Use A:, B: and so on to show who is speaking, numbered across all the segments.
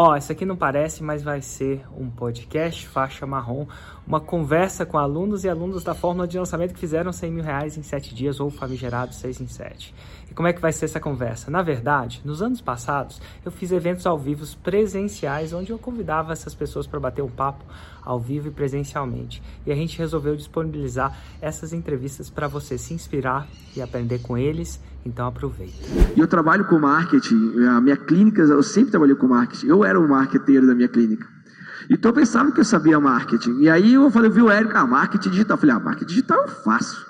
A: Ó, oh, isso aqui não parece, mas vai ser um podcast faixa marrom, uma conversa com alunos e alunos da fórmula de lançamento que fizeram 100 mil reais em 7 dias ou famigerados 6 em 7. E como é que vai ser essa conversa? Na verdade, nos anos passados, eu fiz eventos ao vivo presenciais, onde eu convidava essas pessoas para bater um papo ao vivo e presencialmente. E a gente resolveu disponibilizar essas entrevistas para você se inspirar e aprender com eles. Então aproveita.
B: Eu trabalho com marketing, a minha clínica, eu sempre trabalhei com marketing. Eu era o marqueteiro da minha clínica. Então eu pensava que eu sabia marketing. E aí eu falei, viu, o Érico, ah, marketing digital. Eu falei, ah, marketing digital eu faço.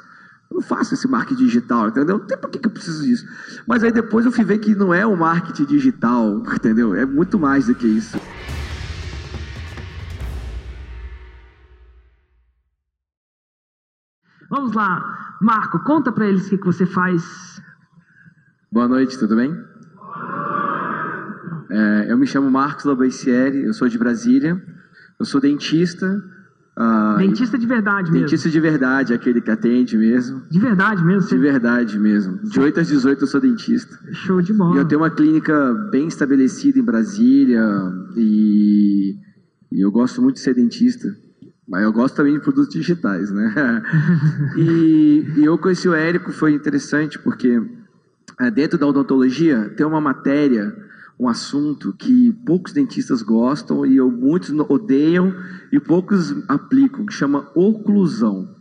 B: Eu não faço esse marketing digital, entendeu? Não tem por que eu preciso disso. Mas aí depois eu fui ver que não é o marketing digital, entendeu? É muito mais do que isso.
C: Vamos lá, Marco, conta para eles o que, que você faz.
B: Boa noite, tudo bem? É, eu me chamo Marcos Labaicieri, eu sou de Brasília, eu sou dentista.
C: Uh, dentista de verdade
B: mesmo? Dentista de verdade, aquele que atende mesmo.
C: De verdade mesmo?
B: De verdade mesmo. De 8 às 18 eu sou dentista.
C: Show de bola.
B: E eu tenho uma clínica bem estabelecida em Brasília e, e eu gosto muito de ser dentista. Mas eu gosto também de produtos digitais, né? e, e, eu conheci o Érico, foi interessante, porque é, dentro da odontologia tem uma matéria, um assunto que poucos dentistas gostam e eu, muitos odeiam e poucos aplicam, que chama oclusão.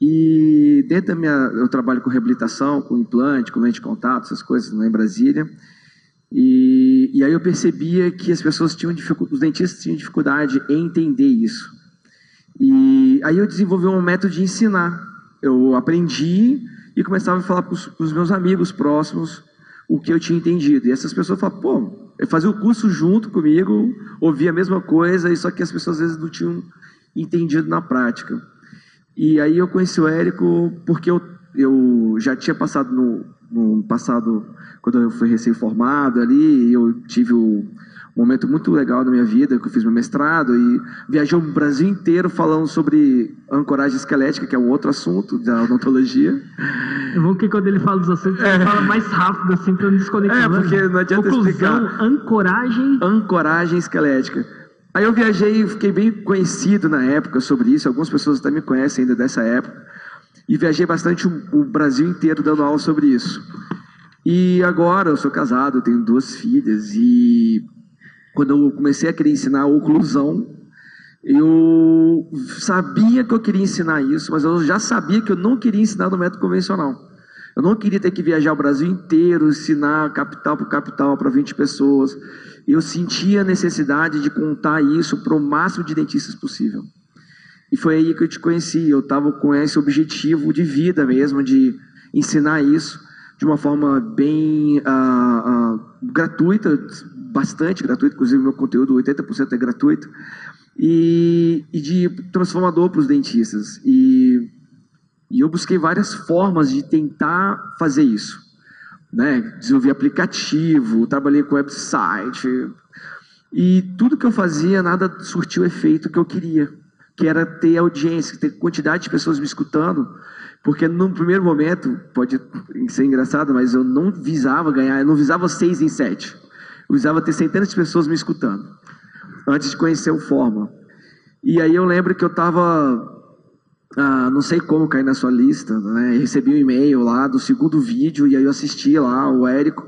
B: E dentro da minha, eu trabalho com reabilitação, com implante, com lente de contato, essas coisas lá né, em Brasília. E, e aí eu percebia que as pessoas tinham dificuldade, os dentistas tinham dificuldade em entender isso. E aí eu desenvolvi um método de ensinar. Eu aprendi e começava a falar para os meus amigos próximos o que eu tinha entendido. E essas pessoas falavam, pô, fazia o curso junto comigo, ouvia a mesma coisa, e só que as pessoas às vezes não tinham entendido na prática. E aí eu conheci o Érico porque eu, eu já tinha passado no, no passado, quando eu fui recém-formado ali, eu tive o um momento muito legal da minha vida, que eu fiz meu mestrado e viajei o Brasil inteiro falando sobre ancoragem esquelética, que é um outro assunto da odontologia.
C: É bom que quando ele fala dos assuntos, é. ele fala mais rápido, assim, para não desconectar.
B: É, porque não adianta
C: Oclusão,
B: explicar.
C: ancoragem...
B: Ancoragem esquelética. Aí eu viajei e fiquei bem conhecido na época sobre isso, algumas pessoas até me conhecem ainda dessa época, e viajei bastante o, o Brasil inteiro dando aula sobre isso. E agora eu sou casado, tenho duas filhas e quando eu comecei a querer ensinar oclusão, eu sabia que eu queria ensinar isso, mas eu já sabia que eu não queria ensinar no método convencional. Eu não queria ter que viajar o Brasil inteiro, ensinar capital por capital para 20 pessoas. Eu sentia a necessidade de contar isso para o máximo de dentistas possível. E foi aí que eu te conheci. Eu estava com esse objetivo de vida mesmo, de ensinar isso de uma forma bem uh, uh, gratuita, bastante gratuito, inclusive meu conteúdo 80% é gratuito, e, e de transformador para os dentistas. E, e eu busquei várias formas de tentar fazer isso. Né? Desenvolvi aplicativo, trabalhei com website, e tudo que eu fazia, nada surtiu o efeito que eu queria, que era ter audiência, ter quantidade de pessoas me escutando, porque no primeiro momento, pode ser engraçado, mas eu não visava ganhar, eu não visava seis em sete usava ter centenas de pessoas me escutando, antes de conhecer o Fórmula. E aí eu lembro que eu estava, ah, não sei como cair na sua lista, né? recebi um e-mail lá do segundo vídeo, e aí eu assisti lá o Érico,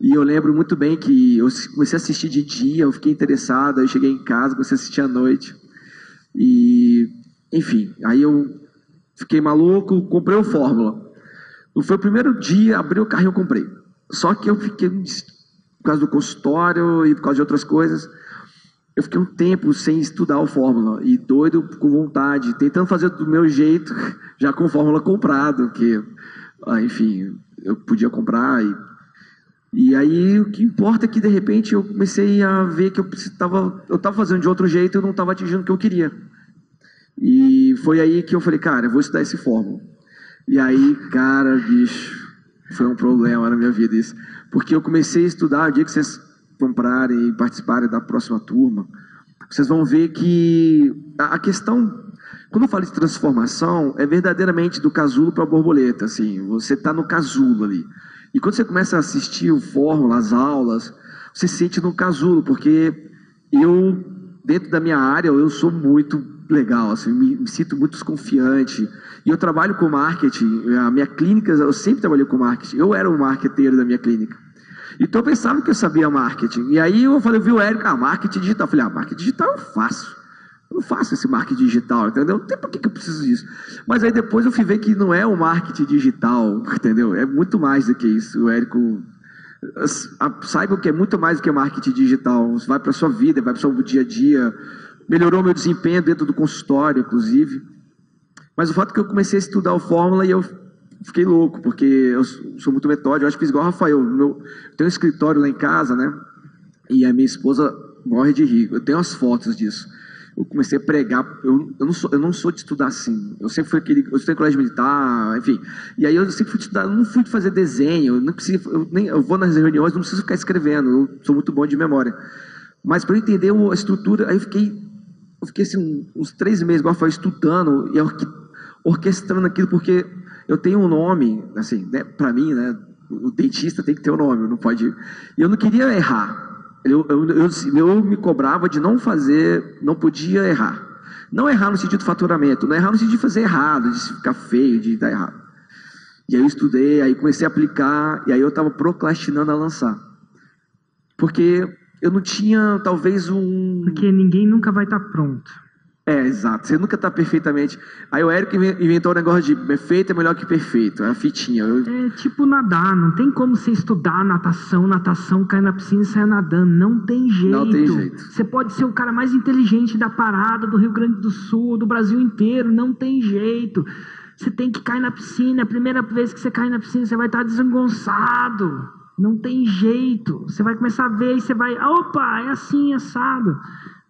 B: e eu lembro muito bem que eu comecei a assistir de dia, eu fiquei interessado, aí eu cheguei em casa, comecei a assistir à noite. E, enfim, aí eu fiquei maluco, comprei o Fórmula. Foi o primeiro dia, abri o carro e comprei. Só que eu fiquei por causa do consultório e por causa de outras coisas. Eu fiquei um tempo sem estudar o Fórmula e doido com vontade, tentando fazer do meu jeito, já com Fórmula comprado, que, ah, enfim, eu podia comprar. E, e aí o que importa é que de repente eu comecei a ver que eu estava eu tava fazendo de outro jeito e não estava atingindo o que eu queria. E foi aí que eu falei, cara, eu vou estudar esse Fórmula. E aí, cara, bicho, foi um problema na minha vida isso. Porque eu comecei a estudar, o dia que vocês comprarem e participarem da próxima turma, vocês vão ver que a questão, quando eu falo de transformação, é verdadeiramente do casulo para a borboleta. Assim, você está no casulo ali. E quando você começa a assistir o fórmula, as aulas, você se sente no casulo, porque eu, dentro da minha área, eu sou muito legal, assim, me, me sinto muito desconfiante. E eu trabalho com marketing, a minha clínica, eu sempre trabalhei com marketing, eu era o marqueteiro da minha clínica. Então eu pensava que eu sabia marketing. E aí eu falei, eu vi o Érico, ah, marketing digital. Eu falei, ah, marketing digital eu faço. Eu faço esse marketing digital, entendeu? Não tem por que, eu preciso disso. Mas aí depois eu fui ver que não é o marketing digital, entendeu? É muito mais do que isso. O Érico saiba que é muito mais do que marketing digital. Vai para sua vida, vai para o seu dia a dia. Melhorou meu desempenho dentro do consultório, inclusive. Mas o fato é que eu comecei a estudar o Fórmula e eu fiquei louco, porque eu sou muito metódico. Eu acho que fiz igual o Rafael. Meu, eu tenho um escritório lá em casa, né? E a minha esposa morre de rir. Eu tenho as fotos disso. Eu comecei a pregar. Eu, eu, não, sou, eu não sou de estudar assim. Eu sempre fui aquele. Eu estudei colégio militar, enfim. E aí eu sempre fui estudar. Eu não fui fazer desenho. Eu, não preciso, eu, nem, eu vou nas reuniões, não preciso ficar escrevendo. Eu sou muito bom de memória. Mas para eu entender a estrutura, aí eu fiquei. Eu fiquei assim, uns três meses, igual falei, estudando e orquestrando aquilo, porque eu tenho um nome, assim, né, para mim, né, o dentista tem que ter um nome, não pode. E eu não queria errar. Eu, eu, eu, eu, me cobrava de não fazer, não podia errar. Não errar no sentido de faturamento, não errar no sentido de fazer errado, de ficar feio, de dar errado. E aí eu estudei, aí comecei a aplicar, e aí eu estava procrastinando a lançar. Porque eu não tinha, talvez, um.
C: Porque ninguém nunca vai estar tá pronto.
B: É, exato. Você nunca está perfeitamente. Aí o Érico inventou o um negócio de perfeito é melhor que perfeito. É a fitinha. Eu...
C: É tipo nadar. Não tem como você estudar natação, natação, cair na piscina e sair nadando. Não tem jeito.
B: Não tem jeito.
C: Você pode ser o cara mais inteligente da parada do Rio Grande do Sul, do Brasil inteiro. Não tem jeito. Você tem que cair na piscina. A primeira vez que você cair na piscina, você vai estar desengonçado. Não tem jeito. Você vai começar a ver e você vai. Opa, é assim, assado.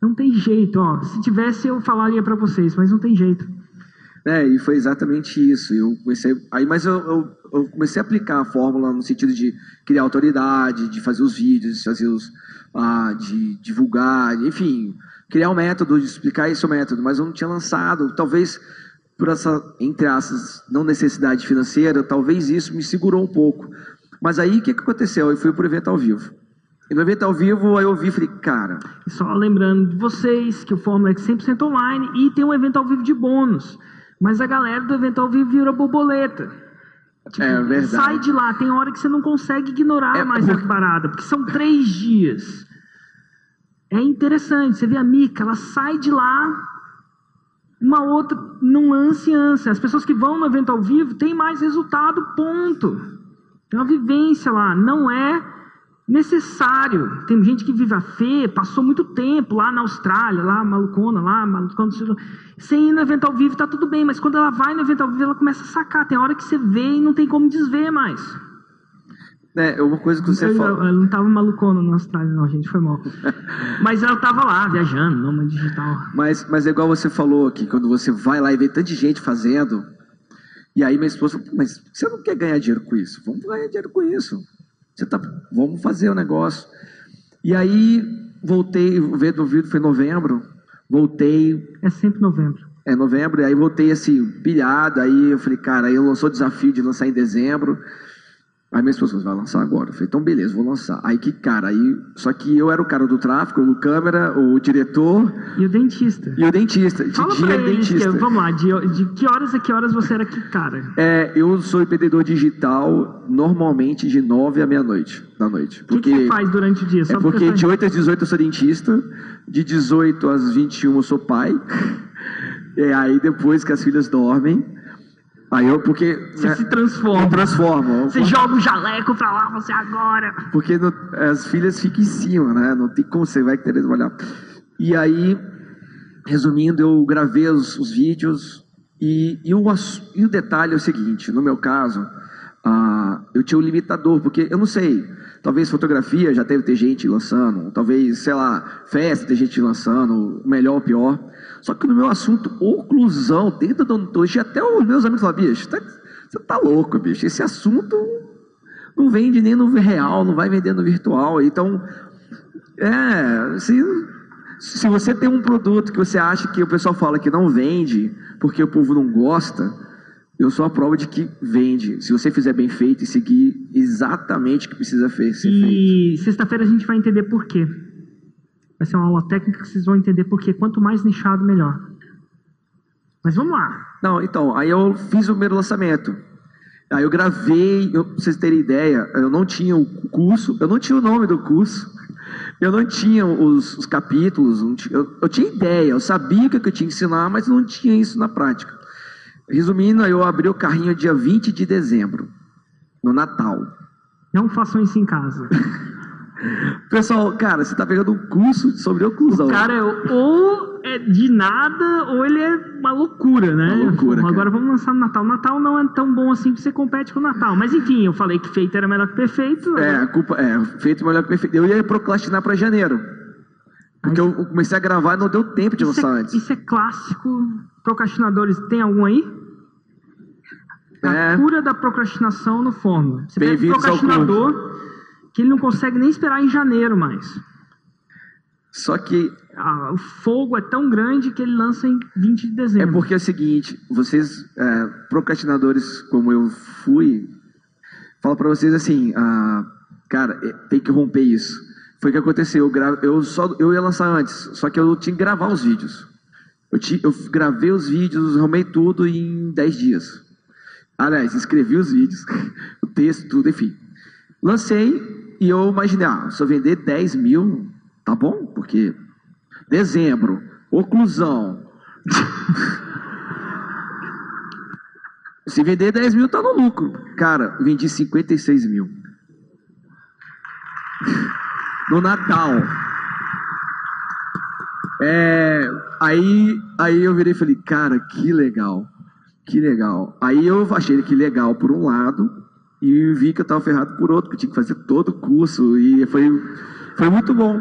C: Não tem jeito, ó. Se tivesse, eu falaria para vocês, mas não tem jeito.
B: É, e foi exatamente isso. Eu comecei, aí, mas eu, eu, eu, comecei a aplicar a fórmula no sentido de criar autoridade, de fazer os vídeos, de fazer os, ah, de divulgar, enfim, criar um método, de explicar esse método. Mas eu não tinha lançado, talvez por essa entre aspas não necessidade financeira, talvez isso me segurou um pouco. Mas aí o que, que aconteceu? Eu fui para o evento ao vivo. E no evento ao vivo, aí eu vi e falei, cara.
C: Só lembrando de vocês que o Fórmula é 100% online e tem um evento ao vivo de bônus. Mas a galera do evento ao vivo vira borboleta.
B: Tipo, é verdade.
C: Sai de lá, tem hora que você não consegue ignorar é, mais porque... a parada, porque são três dias. É interessante, você vê a Mica, ela sai de lá, uma outra, não lance ânsia. As pessoas que vão no evento ao vivo têm mais resultado, ponto. Tem uma vivência lá, não é necessário. Tem gente que vive a fé, passou muito tempo lá na Austrália, lá malucona, lá malucona. Sem ir no evento ao vivo tá tudo bem, mas quando ela vai no evento ao vivo ela começa a sacar. Tem hora que você vê e não tem como desver mais.
B: É, uma coisa que você
C: eu,
B: fala.
C: Ela não tava malucona na Austrália, não, gente, foi mal. mas ela tava lá, viajando, numa digital.
B: Mas, mas é igual você falou aqui, quando você vai lá e vê tanta gente fazendo, e aí minha esposa falou, mas você não quer ganhar dinheiro com isso? Vamos ganhar dinheiro com isso. Você tá, vamos fazer o negócio. E aí voltei, o do vídeo foi novembro, voltei.
C: É sempre novembro.
B: É novembro, e aí voltei assim, pilhado, aí eu falei, cara, aí lançou o desafio de lançar em dezembro. Aí minha esposa falou, vai lançar agora. Eu falei, então beleza, vou lançar. Aí que cara, aí. Só que eu era o cara do tráfico, o câmera, o diretor.
C: E o dentista.
B: E o dentista. De
C: Fala
B: dia dentista.
C: Que, vamos lá, de, de, que horas a que horas você era que cara?
B: É, eu sou empreendedor digital normalmente de 9 à meia-noite da noite.
C: O que, que você faz durante o dia?
B: Só é porque de 8 às 18 eu sou dentista, de 18 às 21 eu sou pai. E aí depois que as filhas dormem. Aí eu, porque.
C: Você né, se transforma.
B: transforma.
C: Você joga o jaleco pra lá, você agora.
B: Porque no, as filhas ficam em cima, né? Não tem como você vai querer trabalhar. E aí, resumindo, eu gravei os, os vídeos. E, e, o, e o detalhe é o seguinte: no meu caso, ah, eu tinha um limitador, porque eu não sei. Talvez fotografia já deve ter gente lançando, talvez, sei lá, festa ter gente lançando, melhor ou pior. Só que no meu assunto, oclusão, dentro da odontologia, até os meus amigos falam, bicho, tá, você tá louco, bicho. Esse assunto não vende nem no real, não vai vender no virtual. Então, é, se, se você tem um produto que você acha que o pessoal fala que não vende, porque o povo não gosta, eu sou a prova de que vende. Se você fizer bem feito e seguir exatamente o que precisa ser feito.
C: E sexta-feira a gente vai entender por quê. Vai ser uma aula técnica que vocês vão entender por quê. Quanto mais nichado, melhor. Mas vamos lá.
B: Não, então, aí eu fiz o primeiro lançamento. Aí eu gravei, eu, pra vocês terem ideia, eu não tinha o curso, eu não tinha o nome do curso, eu não tinha os, os capítulos, tinha, eu, eu, tinha ideia, eu sabia o que eu tinha que ensinar, mas não tinha isso na prática. Resumindo, eu abri o carrinho dia 20 de dezembro, no Natal.
C: Não façam isso em casa.
B: Pessoal, cara, você está pegando um curso sobre oclusão.
C: O cara é ou é de nada ou ele é uma loucura, né?
B: Uma loucura,
C: Agora
B: cara.
C: vamos lançar no Natal. Natal não é tão bom assim que você compete com o Natal. Mas enfim, eu falei que feito era melhor que perfeito.
B: É, a culpa é feito melhor que perfeito. Eu ia procrastinar para janeiro. Porque eu comecei a gravar e não deu tempo de
C: isso
B: lançar
C: é,
B: antes.
C: Isso é clássico. Procrastinadores, tem algum aí? A
B: É.
C: cura da procrastinação no Fórmula. Você pega um procrastinador que ele não consegue nem esperar em janeiro mais.
B: Só que
C: Ah, o fogo é tão grande que ele lança em 20 de
B: é
C: dezembro.
B: porque é o seguinte, vocês é, procrastinadores como eu fui, falo para vocês assim, ah, cara, é, tem que romper isso. Foi o que aconteceu. Eu, gra- eu só eu ia lançar antes, só que eu tinha que gravar os vídeos. Eu, eu gravei os vídeos, arrumei tudo em 10 dias. Aliás, escrevi os vídeos, o texto, tudo, enfim. Lancei e eu imaginei, ah, se eu vender 10 mil, tá bom? Porque dezembro, oclusão. se vender 10 mil, tá no lucro. Cara, vendi 56 mil. No Natal. É, aí, aí eu virei e falei, cara, que legal. Que legal. Aí eu achei que legal por um lado e vi que eu estava ferrado por outro, que eu tinha que fazer todo o curso e foi, foi muito bom.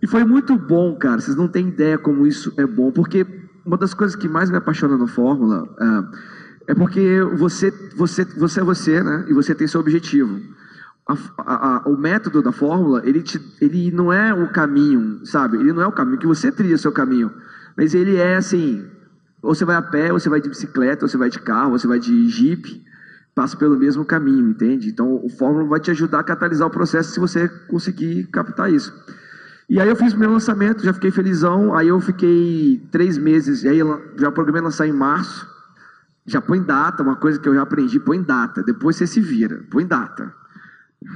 B: E foi muito bom, cara. Vocês não têm ideia como isso é bom, porque uma das coisas que mais me apaixona no Fórmula ah, é porque você, você, você é você, né? E você tem seu objetivo. A- a- o método da Fórmula, ele, te, ele não é o caminho, sabe? Ele não é o caminho que você trilha seu caminho, mas ele é assim: ou você vai a pé, ou você vai de bicicleta, ou você vai de carro, ou você vai de jeep, passa pelo mesmo caminho, entende? Então, o Fórmula vai te ajudar a catalisar o processo se você conseguir captar isso. E aí eu fiz meu lançamento, já fiquei felizão. Aí eu fiquei três meses, e aí já programei lançar em março. Já põe data, uma coisa que eu já aprendi, põe data. Depois você se vira, põe data.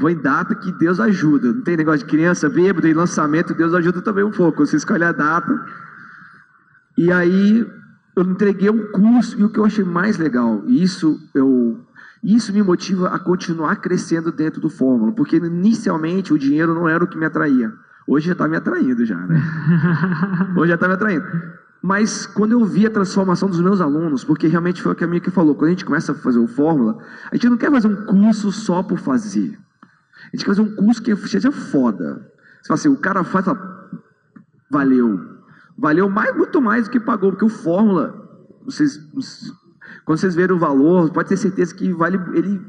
B: Põe data que Deus ajuda. Não tem negócio de criança bêbada e lançamento, Deus ajuda também um pouco. Você escolhe a data. E aí eu entreguei um curso, e o que eu achei mais legal, e isso eu. Isso me motiva a continuar crescendo dentro do Fórmula, porque inicialmente o dinheiro não era o que me atraía. Hoje já está me atraindo já, né? Hoje já está me atraindo. Mas quando eu vi a transformação dos meus alunos, porque realmente foi o que a Mika falou, quando a gente começa a fazer o Fórmula, a gente não quer fazer um curso só por fazer. A gente quer fazer um curso que seja foda. Você fala assim, o cara faz, fala, valeu. Valeu mais, muito mais do que pagou, porque o Fórmula, vocês, quando vocês verem o valor, pode ter certeza que vale, ele,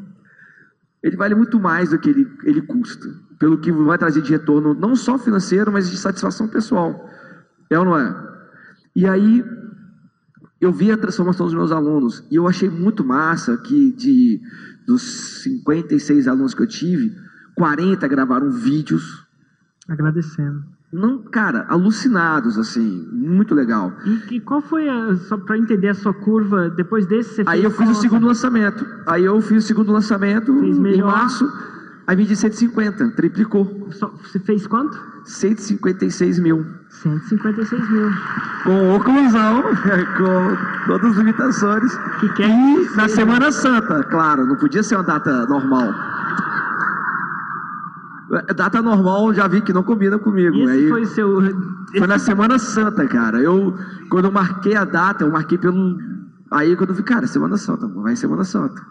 B: ele vale muito mais do que ele, ele custa. Pelo que vai trazer de retorno, não só financeiro, mas de satisfação pessoal. É ou não é? E aí, eu vi a transformação dos meus alunos, e eu achei muito massa que de, dos 56 alunos que eu tive, 40 gravaram vídeos
C: Agradecendo.
B: não, cara, alucinados, assim, muito legal.
C: E, e qual foi, a, só para entender a sua curva, depois desse você
B: Aí eu fiz o segundo lançamento. Aí eu fiz o segundo lançamento em março. Aí vendi 150, triplicou.
C: Só- Você fez quanto?
B: 156 mil.
C: 156 mil.
B: Com oclusão, com todas as limitações.
C: Que quer
B: E
C: que
B: na Semana Santa, claro, não podia ser uma data normal. Data normal já vi que não combina comigo.
C: Esse
B: Aí-
C: foi o seu.
B: Foi na Semana Santa, cara. Eu, quando eu marquei a data, eu marquei pelo. Aí quando eu vi, cara, Semana Santa, vai Semana Santa.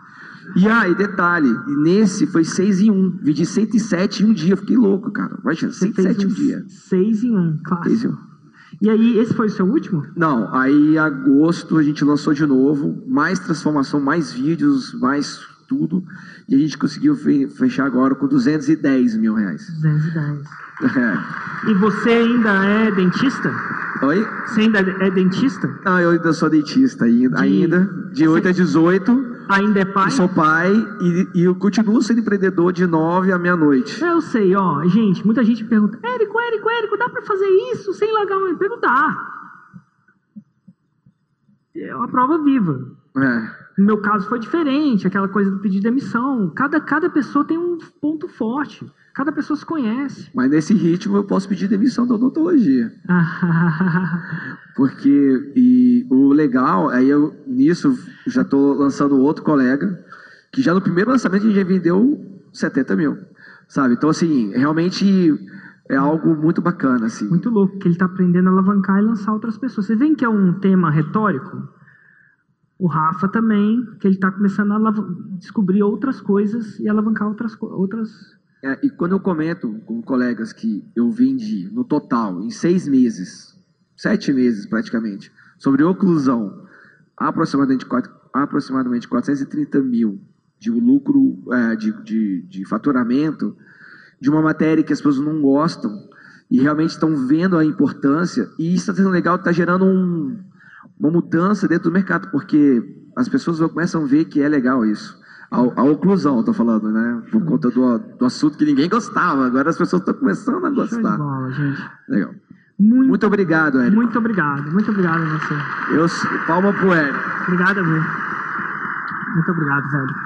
B: E aí, detalhe, nesse foi 6 em 1. Vedi 107 em um dia. Fiquei louco, cara. Imagina,
C: Você fez
B: 107 em um dia.
C: Seis em um,
B: Seis em
C: clássico.
B: um.
C: E aí, esse foi o seu último?
B: Não, aí em agosto a gente lançou de novo, mais transformação, mais vídeos, mais tudo. E a gente conseguiu fe- fechar agora com 210 mil reais.
C: 210.
B: É.
C: E você ainda é dentista?
B: Oi?
C: Você ainda é dentista?
B: Ah, eu ainda sou dentista ainda.
C: De-
B: ainda de 8 a 18.
C: Ainda é pai?
B: Sou pai e, e eu continuo sendo empreendedor de nove à meia-noite.
C: Eu sei, ó, gente, muita gente pergunta, Érico, Érico, Érico, dá pra fazer isso sem largar um emprego? Dá. É uma prova viva.
B: É.
C: No meu caso foi diferente, aquela coisa do pedir demissão. Cada, cada pessoa tem um ponto forte. Cada pessoa se conhece.
B: Mas nesse ritmo eu posso pedir demissão da odontologia. Porque e o legal, aí eu nisso já estou lançando outro colega, que já no primeiro lançamento a gente já vendeu 70 mil. Sabe? Então, assim, realmente é algo muito bacana. Assim.
C: Muito louco, que ele está aprendendo a alavancar e lançar outras pessoas. Vocês veem que é um tema retórico? O Rafa também, que ele está começando a descobrir outras coisas e alavancar outras, outras
B: é, e quando eu comento com colegas que eu vendi no total, em seis meses, sete meses praticamente, sobre oclusão, aproximadamente, aproximadamente 430 mil de lucro, é, de, de, de faturamento, de uma matéria que as pessoas não gostam e realmente estão vendo a importância, e isso está sendo legal, está gerando um, uma mudança dentro do mercado, porque as pessoas começam a ver que é legal isso a, a oclusão, estou falando, né? Por conta do, do assunto que ninguém gostava. Agora as pessoas estão começando a gostar.
C: Bola.
B: Legal. Muito, muito obrigado, Érico.
C: Muito obrigado, muito obrigado a você.
B: Eu, palma pro Érico.
C: Obrigado, velho. Muito obrigado, velho.